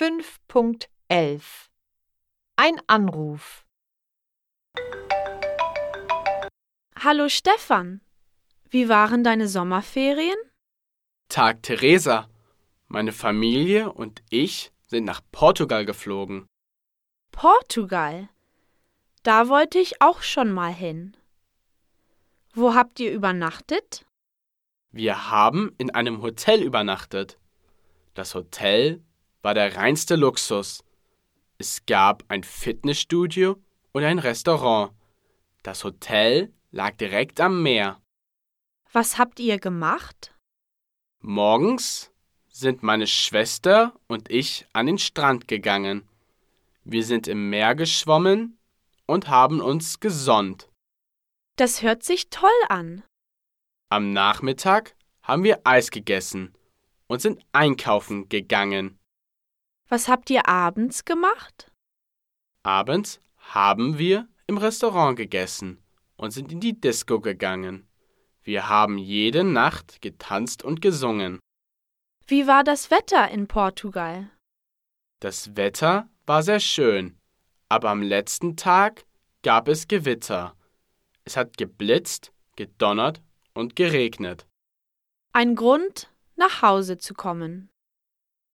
5.11 Ein Anruf Hallo Stefan, wie waren deine Sommerferien? Tag Theresa. Meine Familie und ich sind nach Portugal geflogen. Portugal. Da wollte ich auch schon mal hin. Wo habt ihr übernachtet? Wir haben in einem Hotel übernachtet. Das Hotel war der reinste Luxus. Es gab ein Fitnessstudio und ein Restaurant. Das Hotel lag direkt am Meer. Was habt ihr gemacht? Morgens sind meine Schwester und ich an den Strand gegangen. Wir sind im Meer geschwommen und haben uns gesonnt. Das hört sich toll an. Am Nachmittag haben wir Eis gegessen und sind einkaufen gegangen. Was habt ihr abends gemacht? Abends haben wir im Restaurant gegessen und sind in die Disco gegangen. Wir haben jede Nacht getanzt und gesungen. Wie war das Wetter in Portugal? Das Wetter war sehr schön, aber am letzten Tag gab es Gewitter. Es hat geblitzt, gedonnert und geregnet. Ein Grund, nach Hause zu kommen.